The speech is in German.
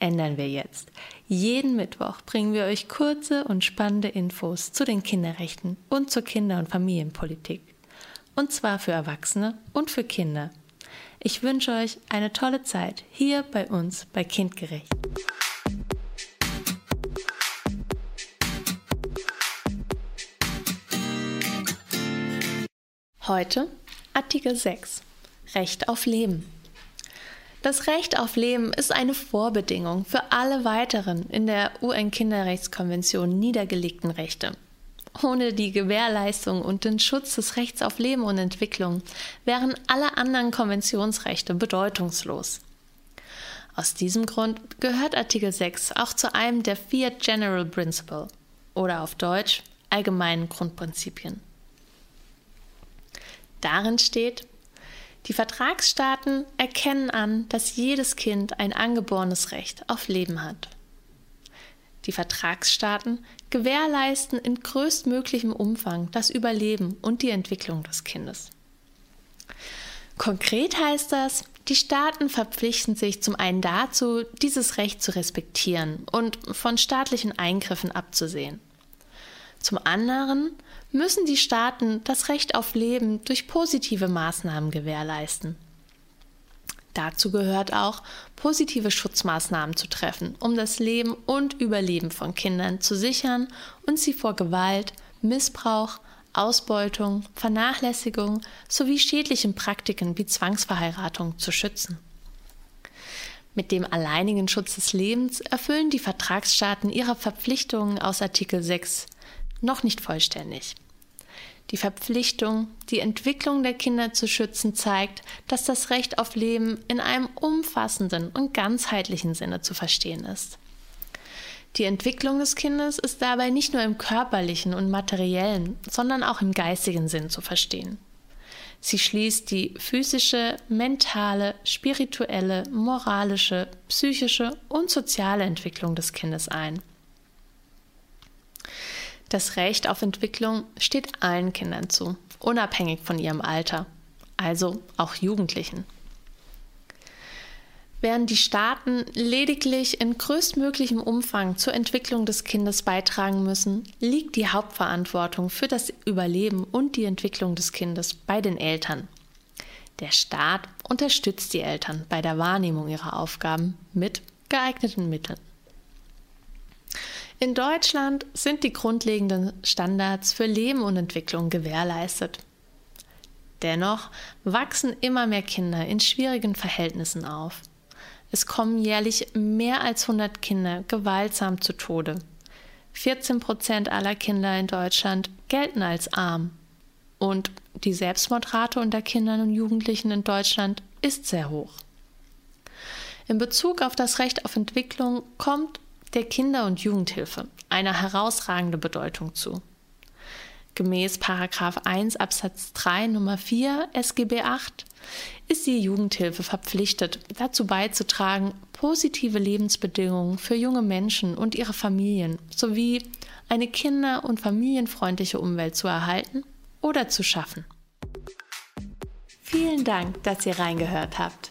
ändern wir jetzt. Jeden Mittwoch bringen wir euch kurze und spannende Infos zu den Kinderrechten und zur Kinder- und Familienpolitik. Und zwar für Erwachsene und für Kinder. Ich wünsche euch eine tolle Zeit hier bei uns bei Kindgerecht. Heute Artikel 6 Recht auf Leben. Das Recht auf Leben ist eine Vorbedingung für alle weiteren in der UN-Kinderrechtskonvention niedergelegten Rechte. Ohne die Gewährleistung und den Schutz des Rechts auf Leben und Entwicklung wären alle anderen Konventionsrechte bedeutungslos. Aus diesem Grund gehört Artikel 6 auch zu einem der vier General Principle oder auf Deutsch allgemeinen Grundprinzipien. Darin steht, die Vertragsstaaten erkennen an, dass jedes Kind ein angeborenes Recht auf Leben hat. Die Vertragsstaaten gewährleisten in größtmöglichem Umfang das Überleben und die Entwicklung des Kindes. Konkret heißt das, die Staaten verpflichten sich zum einen dazu, dieses Recht zu respektieren und von staatlichen Eingriffen abzusehen. Zum anderen müssen die Staaten das Recht auf Leben durch positive Maßnahmen gewährleisten. Dazu gehört auch, positive Schutzmaßnahmen zu treffen, um das Leben und Überleben von Kindern zu sichern und sie vor Gewalt, Missbrauch, Ausbeutung, Vernachlässigung sowie schädlichen Praktiken wie Zwangsverheiratung zu schützen. Mit dem alleinigen Schutz des Lebens erfüllen die Vertragsstaaten ihre Verpflichtungen aus Artikel 6 noch nicht vollständig. Die Verpflichtung, die Entwicklung der Kinder zu schützen, zeigt, dass das Recht auf Leben in einem umfassenden und ganzheitlichen Sinne zu verstehen ist. Die Entwicklung des Kindes ist dabei nicht nur im körperlichen und materiellen, sondern auch im geistigen Sinn zu verstehen. Sie schließt die physische, mentale, spirituelle, moralische, psychische und soziale Entwicklung des Kindes ein. Das Recht auf Entwicklung steht allen Kindern zu, unabhängig von ihrem Alter, also auch Jugendlichen. Während die Staaten lediglich in größtmöglichem Umfang zur Entwicklung des Kindes beitragen müssen, liegt die Hauptverantwortung für das Überleben und die Entwicklung des Kindes bei den Eltern. Der Staat unterstützt die Eltern bei der Wahrnehmung ihrer Aufgaben mit geeigneten Mitteln. In Deutschland sind die grundlegenden Standards für Leben und Entwicklung gewährleistet. Dennoch wachsen immer mehr Kinder in schwierigen Verhältnissen auf. Es kommen jährlich mehr als 100 Kinder gewaltsam zu Tode. 14 Prozent aller Kinder in Deutschland gelten als arm. Und die Selbstmordrate unter Kindern und Jugendlichen in Deutschland ist sehr hoch. In Bezug auf das Recht auf Entwicklung kommt der Kinder- und Jugendhilfe eine herausragende Bedeutung zu. Gemäß 1 Absatz 3 Nummer 4 SGB 8 ist die Jugendhilfe verpflichtet, dazu beizutragen, positive Lebensbedingungen für junge Menschen und ihre Familien sowie eine kinder- und familienfreundliche Umwelt zu erhalten oder zu schaffen. Vielen Dank, dass ihr reingehört habt.